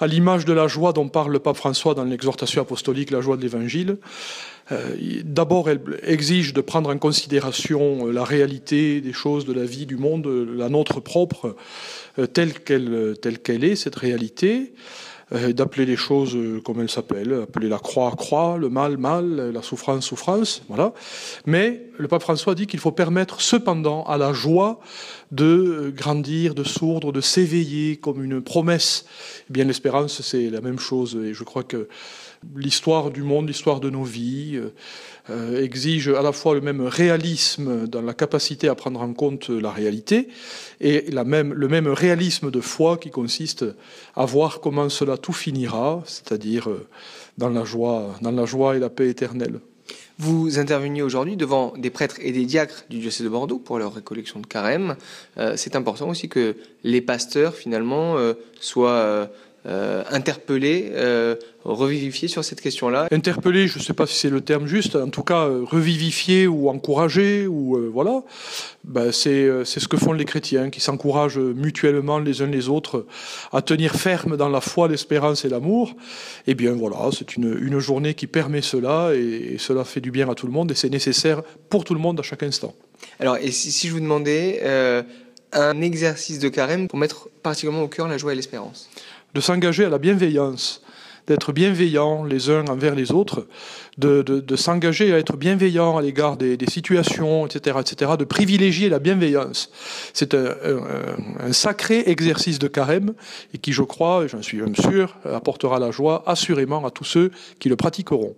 À l'image de la joie dont parle le pape François dans l'exhortation apostolique La joie de l'Évangile, euh, d'abord elle exige de prendre en considération euh, la réalité des choses de la vie, du monde, la nôtre propre, euh, telle qu'elle est, cette réalité. Euh, d'appeler les choses euh, comme elles s'appellent, appeler la croix croix, le mal mal, la souffrance souffrance, voilà. Mais le pape François dit qu'il faut permettre cependant à la joie de grandir, de sourdre, de s'éveiller comme une promesse. Eh bien l'espérance c'est la même chose et je crois que l'histoire du monde, l'histoire de nos vies euh, euh, exige à la fois le même réalisme dans la capacité à prendre en compte la réalité et la même, le même réalisme de foi qui consiste à voir comment cela tout finira, c'est-à-dire euh, dans la joie, dans la joie et la paix éternelle. Vous interveniez aujourd'hui devant des prêtres et des diacres du diocèse de Bordeaux pour leur récollection de carême. Euh, c'est important aussi que les pasteurs, finalement, euh, soient euh, interpellés, euh, revivifiés sur cette question-là Interpellés, je ne sais pas si c'est le terme juste, en tout cas euh, revivifiés ou encouragés, ou voilà. Ben, c'est ce que font les chrétiens, qui s'encouragent mutuellement les uns les autres à tenir ferme dans la foi, l'espérance et l'amour. Eh bien voilà, c'est une, une journée qui permet cela, et, et cela fait du bien à tout le monde, et c'est nécessaire pour tout le monde à chaque instant. Alors, et si, si je vous demandais euh, un exercice de carême pour mettre particulièrement au cœur la joie et l'espérance de s'engager à la bienveillance, d'être bienveillants les uns envers les autres, de, de, s'engager à être bienveillants à l'égard des, des, situations, etc., etc., de privilégier la bienveillance. C'est un, sacré exercice de carême et qui, je crois, j'en suis même sûr, apportera la joie assurément à tous ceux qui le pratiqueront.